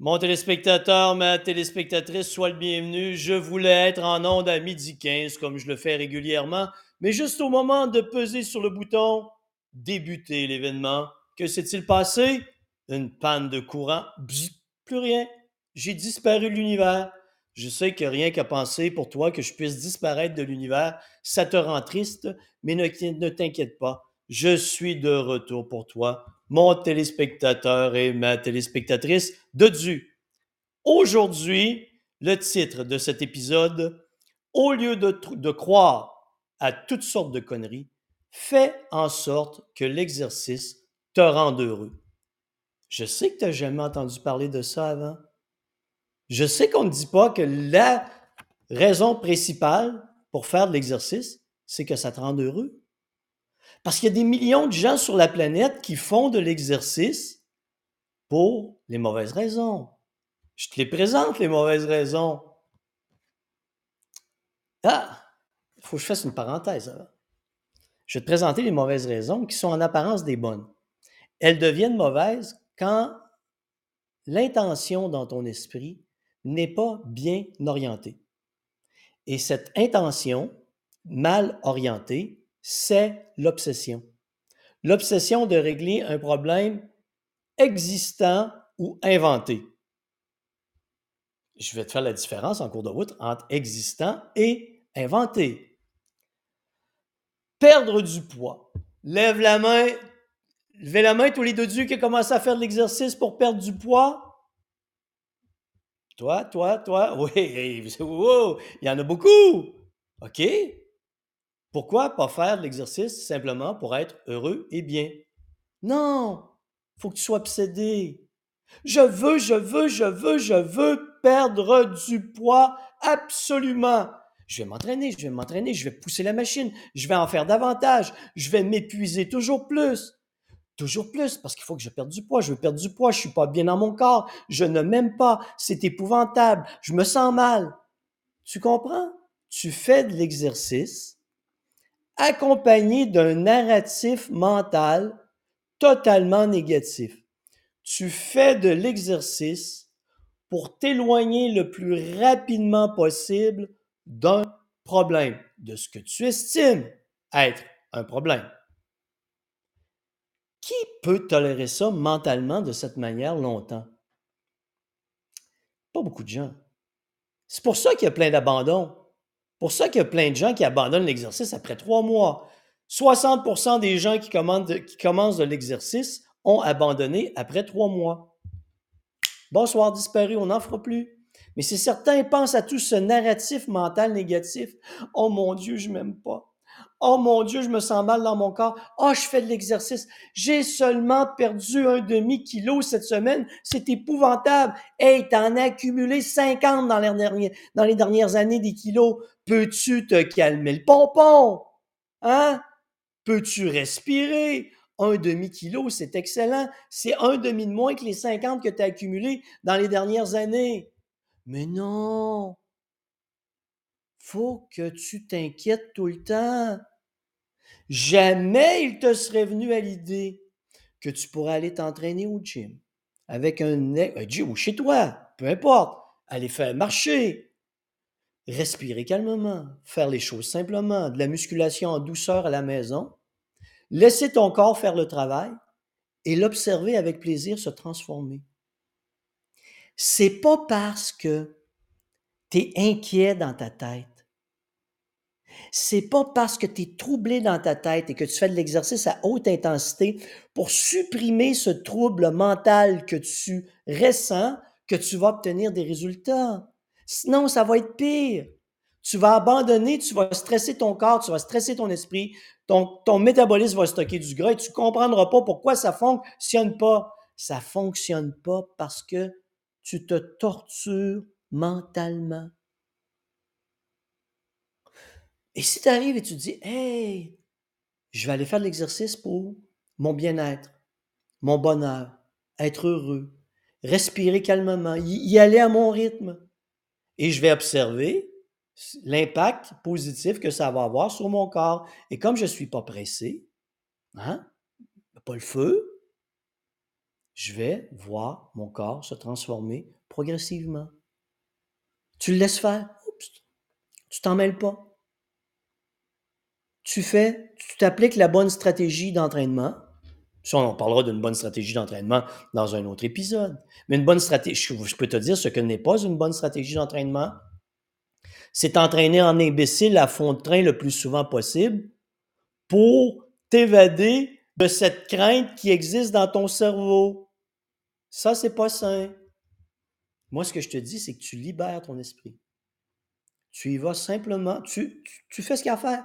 Mon téléspectateur, ma téléspectatrice, sois le bienvenu. Je voulais être en onde à midi 15, comme je le fais régulièrement, mais juste au moment de peser sur le bouton débuter l'événement, que s'est-il passé? Une panne de courant. Plus rien. J'ai disparu de l'univers. Je sais que rien qu'à penser pour toi que je puisse disparaître de l'univers, ça te rend triste, mais ne t'inquiète pas. Je suis de retour pour toi mon téléspectateur et ma téléspectatrice de Dieu. Aujourd'hui, le titre de cet épisode, au lieu de, croire à toutes sortes de conneries, fais en sorte que l'exercice te rende heureux. Je sais que tu n'as jamais entendu parler de ça avant. Je sais qu'on ne dit pas que la raison principale pour faire de l'exercice, c'est que ça te rende heureux. Parce qu'il y a des millions de gens sur la planète qui font de l'exercice pour les mauvaises raisons. Je te les présente, les mauvaises raisons. Ah, il faut que je fasse une parenthèse. Je vais te présenter les mauvaises raisons qui sont en apparence des bonnes. Elles deviennent mauvaises quand l'intention dans ton esprit n'est pas bien orientée. Et cette intention mal orientée c'est l'obsession. L'obsession de régler un problème existant ou inventé. Je vais te faire la différence en cours de route entre existant et inventé. Perdre du poids. Lève la main. Levez la main tous les deux dieux qui commencé à faire de l'exercice pour perdre du poids. Toi, toi, toi. Oui, il y en a beaucoup. OK? Pourquoi pas faire l'exercice simplement pour être heureux et bien? Non, faut que tu sois obsédé. Je veux, je veux, je veux, je veux perdre du poids absolument. Je vais m'entraîner, je vais m'entraîner, je vais pousser la machine, je vais en faire davantage, je vais m'épuiser toujours plus. Toujours plus, parce qu'il faut que je perde du poids. Je veux perdre du poids, je suis pas bien dans mon corps, je ne m'aime pas, c'est épouvantable, je me sens mal. Tu comprends? Tu fais de l'exercice accompagné d'un narratif mental totalement négatif. Tu fais de l'exercice pour t'éloigner le plus rapidement possible d'un problème, de ce que tu estimes être un problème. Qui peut tolérer ça mentalement de cette manière longtemps? Pas beaucoup de gens. C'est pour ça qu'il y a plein d'abandon pour ça qu'il y a plein de gens qui abandonnent l'exercice après trois mois. 60% des gens qui, commencent de l'exercice ont abandonné après trois mois. Bonsoir, disparu, on n'en fera plus. Mais si certains pensent à tout ce narratif mental négatif, oh mon Dieu, je m'aime pas. Oh mon Dieu, je me sens mal dans mon corps. Oh, je fais de l'exercice. J'ai seulement perdu un demi-kilo cette semaine. C'est épouvantable. Hey, t'en as accumulé 50 dans les, dernières, dans les dernières années des kilos. Peux-tu te calmer le pompon? Hein? Peux-tu respirer? Un demi-kilo, c'est excellent. C'est un demi de moins que les 50 que tu as accumulés dans les dernières années. Mais non, faut que tu t'inquiètes tout le temps. Jamais il te serait venu à l'idée que tu pourrais aller t'entraîner au gym avec un, gym ou chez toi, peu importe, aller faire marcher, respirer calmement, faire les choses simplement, de la musculation en douceur à la maison, laisser ton corps faire le travail et l'observer avec plaisir se transformer. C'est pas parce que tu es inquiet dans ta tête c'est pas parce que tu es troublé dans ta tête et que tu fais de l'exercice à haute intensité pour supprimer ce trouble mental que tu ressens que tu vas obtenir des résultats. Sinon, ça va être pire. Tu vas abandonner, tu vas stresser ton corps, tu vas stresser ton esprit, ton, ton métabolisme va stocker du gras et tu comprendras pas pourquoi ça fonctionne pas. Ça fonctionne pas parce que tu te tortures mentalement. Et si tu arrives et tu dis, hey, je vais aller faire de l'exercice pour mon bien-être, mon bonheur, être heureux, respirer calmement, y aller à mon rythme, et je vais observer l'impact positif que ça va avoir sur mon corps. Et comme je ne suis pas pressé, hein, pas le feu, je vais voir mon corps se transformer progressivement. Tu le laisses faire. Oups, tu t'en mêles pas. Tu fais, tu t'appliques la bonne stratégie d'entraînement. Ça, on parlera d'une bonne stratégie d'entraînement dans un autre épisode. Mais une bonne stratégie, je peux te dire ce que n'est pas une bonne stratégie d'entraînement. C'est t'entraîner en imbécile à fond de train le plus souvent possible pour t'évader de cette crainte qui existe dans ton cerveau. Ça, c'est pas sain. Moi, ce que je te dis, c'est que tu libères ton esprit. Tu y vas simplement, tu, tu, fais ce qu'il y a à faire.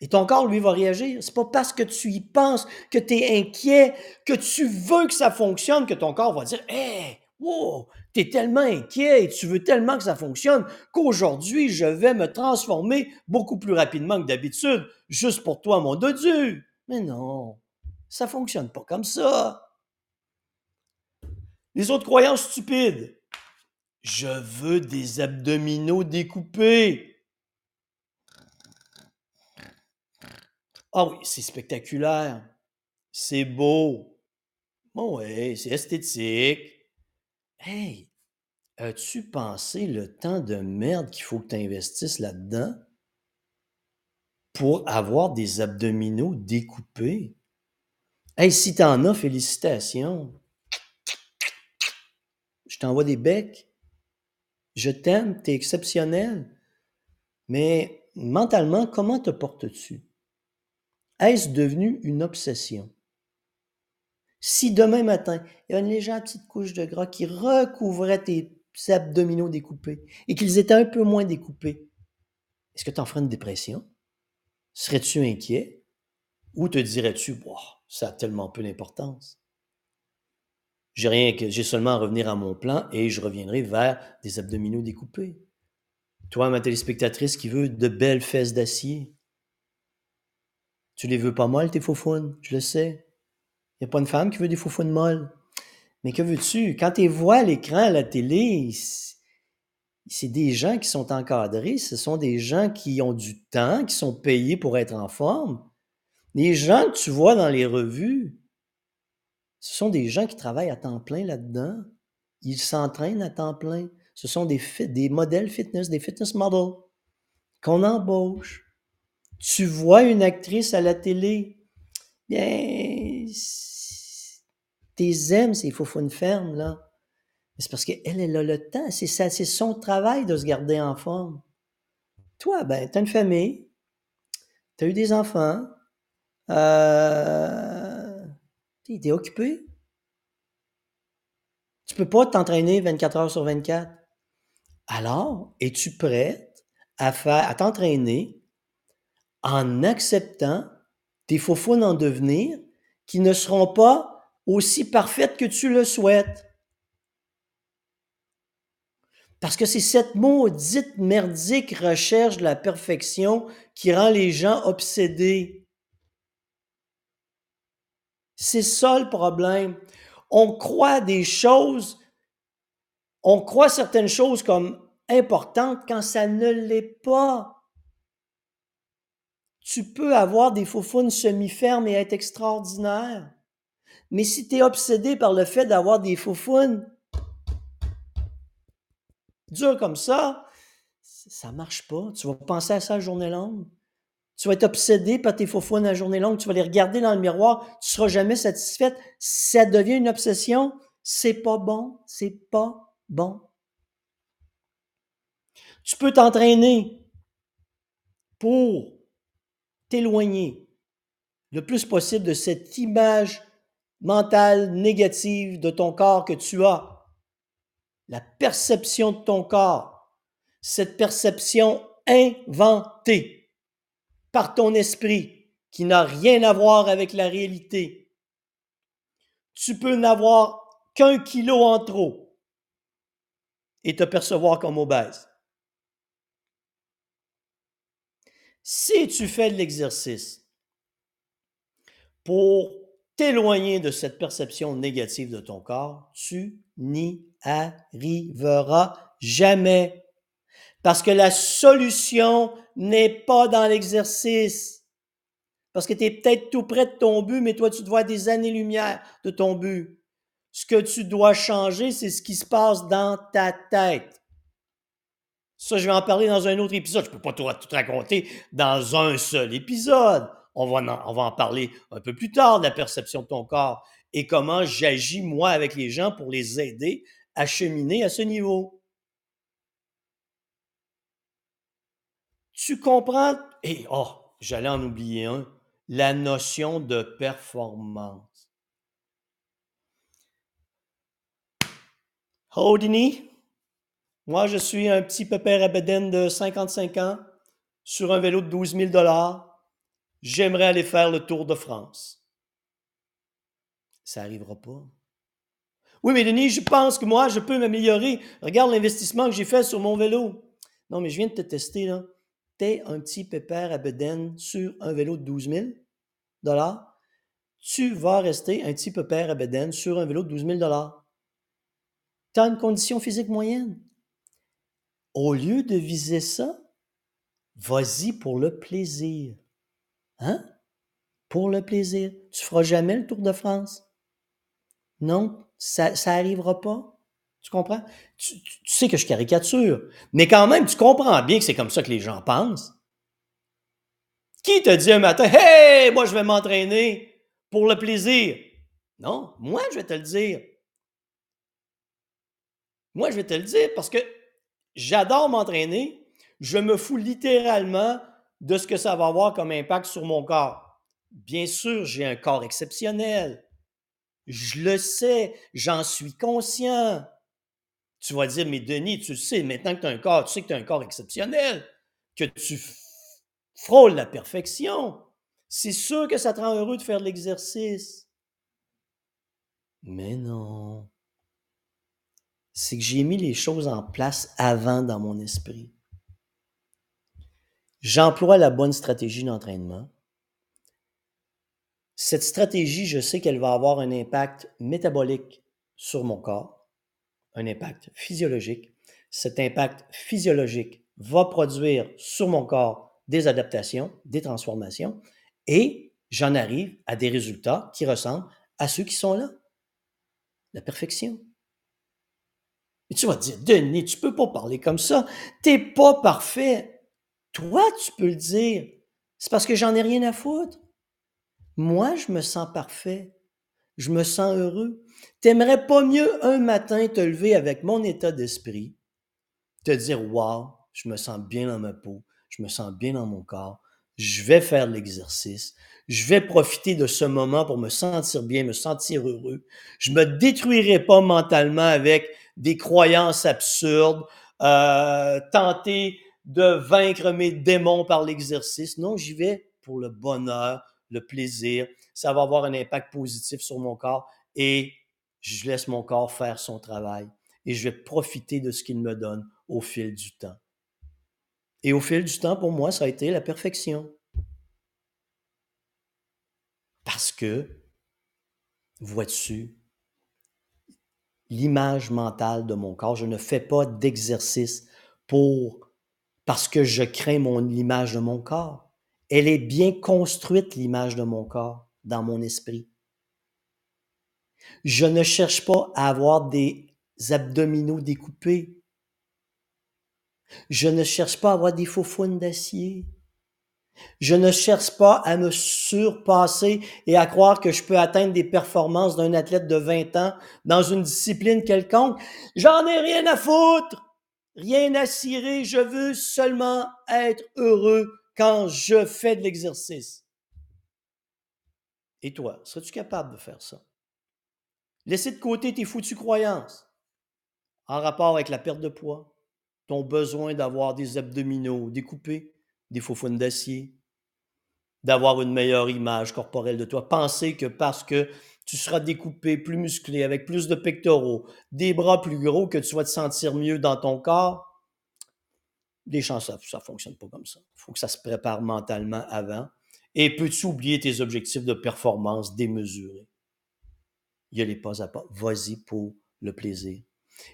Et ton corps, lui, va réagir. C'est pas parce que tu y penses, que tu es inquiet, que tu veux que ça fonctionne, que ton corps va dire Hé, wow, tu tellement inquiet et tu veux tellement que ça fonctionne qu'aujourd'hui, je vais me transformer beaucoup plus rapidement que d'habitude, juste pour toi, mon dodu. Mais non, ça fonctionne pas comme ça. Les autres croyances stupides. Je veux des abdominaux découpés. Ah oui, c'est spectaculaire. C'est beau. Bon, ouais, c'est esthétique. Hey, as-tu pensé le temps de merde qu'il faut que tu investisses là-dedans pour avoir des abdominaux découpés? Hey, si t'en as, félicitations. Je t'envoie des becs. Je t'aime, t'es exceptionnel. Mais mentalement, comment te portes-tu? Est-ce devenu une obsession? Si demain matin, il y a une légère petite couche de gras qui recouvrait tes abdominaux découpés et qu'ils étaient un peu moins découpés, est-ce que tu en ferais une dépression? Serais-tu inquiet? Ou te dirais-tu, ça a tellement peu d'importance? J'ai rien j'ai seulement à revenir à mon plan et je reviendrai vers des abdominaux découpés. Toi, ma téléspectatrice qui veut de belles fesses d'acier, tu les veux pas molles, tes faufounes, je le sais. Il n'y a pas une femme qui veut des faufounes molles. Mais que veux-tu? Quand tu vois à l'écran, à la télé, c'est des gens qui sont encadrés, ce sont des gens qui ont du temps, qui sont payés pour être en forme. Les gens que tu vois dans les revues, ce sont des gens qui travaillent à temps plein là-dedans. Ils s'entraînent à temps plein. Ce sont des, des modèles fitness, des fitness models qu'on embauche. Tu vois une actrice à la télé, bien, t'es aimes ces une ferme, là. C'est parce qu'elle, elle a le temps. C'est, ça, c'est son travail de se garder en forme. Toi, ben, t'as une famille, t'as eu des enfants, euh, est occupé. Tu peux pas t'entraîner 24 heures sur 24. Alors, es-tu prête à t'entraîner en acceptant tes faux en devenir qui ne seront pas aussi parfaites que tu le souhaites? Parce que c'est cette maudite merdique recherche de la perfection qui rend les gens obsédés. C'est ça le problème. On croit des choses, on croit certaines choses comme importantes quand ça ne l'est pas. Tu peux avoir des faufounes semi-fermes et être extraordinaire. Mais si tu es obsédé par le fait d'avoir des faufounes dures comme ça, ça marche pas. Tu vas penser à ça la journée longue. Tu vas être obsédé par tes faux à journée longue. Tu vas les regarder dans le miroir. Tu seras jamais satisfaite. Ça devient une obsession. C'est pas bon. C'est pas bon. Tu peux t'entraîner pour t'éloigner le plus possible de cette image mentale négative de ton corps que tu as. La perception de ton corps. Cette perception inventée par ton esprit qui n'a rien à voir avec la réalité. Tu peux n'avoir qu'un kilo en trop et te percevoir comme obèse. Si tu fais de l'exercice pour t'éloigner de cette perception négative de ton corps, tu n'y arriveras jamais. Parce que la solution n'est pas dans l'exercice. Parce que tu es peut-être tout près de ton but, mais toi, tu te vois des années-lumière de ton but. Ce que tu dois changer, c'est ce qui se passe dans ta tête. Ça, je vais en parler dans un autre épisode. Je ne peux pas tout, raconter dans un seul épisode. On va, en, parler un peu plus tard de la perception de ton corps et comment j'agis, moi, avec les gens pour les aider à cheminer à ce niveau. Tu comprends? Et, oh, j'allais en oublier un la notion de performance. Houdini, moi je suis un petit pépère abéden de 55 ans sur un vélo de 12 000 J'aimerais aller faire le Tour de France. Ça n'arrivera pas. Oui, mais Denis, je pense que moi, je peux m'améliorer. Regarde l'investissement que j'ai fait sur mon vélo. Non, mais je viens de te tester, là un petit pépère à sur un vélo de 12 000 tu vas rester un petit pépère à sur un vélo de 12 000 Tu as une condition physique moyenne. Au lieu de viser ça, vas-y pour le plaisir. Hein? Pour le plaisir. Tu feras jamais le Tour de France. Non, ça n'arrivera pas? Tu comprends? Tu, sais que je caricature, mais quand même, tu comprends bien que c'est comme ça que les gens pensent. Qui te dit un matin, Hey, moi je vais m'entraîner pour le plaisir? Non, moi je vais te le dire. Moi je vais te le dire parce que j'adore m'entraîner. Je me fous littéralement de ce que ça va avoir comme impact sur mon corps. Bien sûr, j'ai un corps exceptionnel. Je le sais, j'en suis conscient. Tu vas dire, mais Denis, tu sais, maintenant que tu as un corps, tu sais que tu as un corps exceptionnel, que tu frôles la perfection. C'est sûr que ça te rend heureux de faire de l'exercice. Mais non. C'est que j'ai mis les choses en place avant dans mon esprit. J'emploie la bonne stratégie d'entraînement. Cette stratégie, je sais qu'elle va avoir un impact métabolique sur mon corps un impact physiologique. Cet impact physiologique va produire sur mon corps des adaptations, des transformations, et j'en arrive à des résultats qui ressemblent à ceux qui sont là. La perfection. Et tu vas te dire, Denis, tu peux pas parler comme ça. T'es pas parfait. Toi, tu peux le dire. C'est parce que j'en ai rien à foutre. Moi, je me sens parfait. Je me sens heureux. T'aimerais pas mieux un matin te lever avec mon état d'esprit, te dire Waouh, je me sens bien dans ma peau, je me sens bien dans mon corps, je vais faire l'exercice, je vais profiter de ce moment pour me sentir bien, me sentir heureux. Je me détruirai pas mentalement avec des croyances absurdes, euh, tenter de vaincre mes démons par l'exercice. Non, j'y vais pour le bonheur, le plaisir. Ça va avoir un impact positif sur mon corps et je laisse mon corps faire son travail et je vais profiter de ce qu'il me donne au fil du temps. Et au fil du temps, pour moi, ça a été la perfection. Parce que, vois-tu, l'image mentale de mon corps, je ne fais pas d'exercice pour parce que je crains mon l'image de mon corps. Elle est bien construite l'image de mon corps dans mon esprit. Je ne cherche pas à avoir des abdominaux découpés. Je ne cherche pas à avoir des faux d'acier. Je ne cherche pas à me surpasser et à croire que je peux atteindre des performances d'un athlète de 20 ans dans une discipline quelconque. J'en ai rien à foutre, rien à cirer. Je veux seulement être heureux quand je fais de l'exercice. Et toi, serais-tu capable de faire ça? Laissez de côté tes foutues croyances en rapport avec la perte de poids, ton besoin d'avoir des abdominaux découpés, des faux d'acier, d'avoir une meilleure image corporelle de toi. Pensez que parce que tu seras découpé, plus musclé, avec plus de pectoraux, des bras plus gros, que tu vas te sentir mieux dans ton corps, des chances, ça ne fonctionne pas comme ça. Il faut que ça se prépare mentalement avant. Et peux-tu oublier tes objectifs de performance démesurés? il y a les pas à pas. Vas-y pour le plaisir.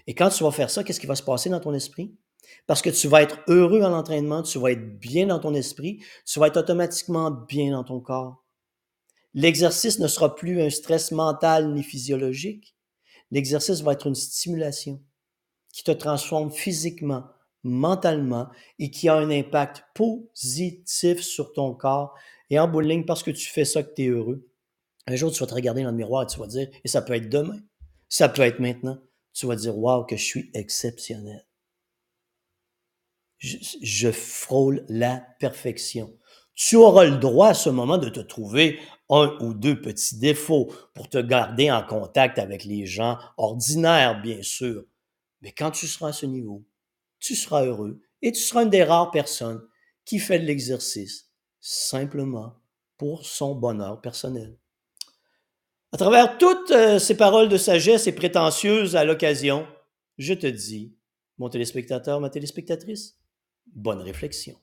Et quand tu vas faire ça, qu'est-ce qui va se passer dans ton esprit? Parce que tu vas être heureux en entraînement, tu vas être bien dans ton esprit, tu vas être automatiquement bien dans ton corps. L'exercice ne sera plus un stress mental ni physiologique. L'exercice va être une stimulation qui te transforme physiquement, mentalement et qui a un impact positif sur ton corps. Et en bout ligne, parce que tu fais ça, que tu es heureux, un jour, tu vas te regarder dans le miroir et tu vas dire, et ça peut être demain, ça peut être maintenant, tu vas dire, waouh, que je suis exceptionnel. Je, frôle la perfection. Tu auras le droit à ce moment de te trouver un ou deux petits défauts pour te garder en contact avec les gens ordinaires, bien sûr. Mais quand tu seras à ce niveau, tu seras heureux et tu seras une des rares personnes qui fait de l'exercice simplement pour son bonheur personnel. À travers toutes euh, ces paroles de sagesse et prétentieuses à l'occasion, je te dis, mon téléspectateur, ma téléspectatrice, bonne réflexion.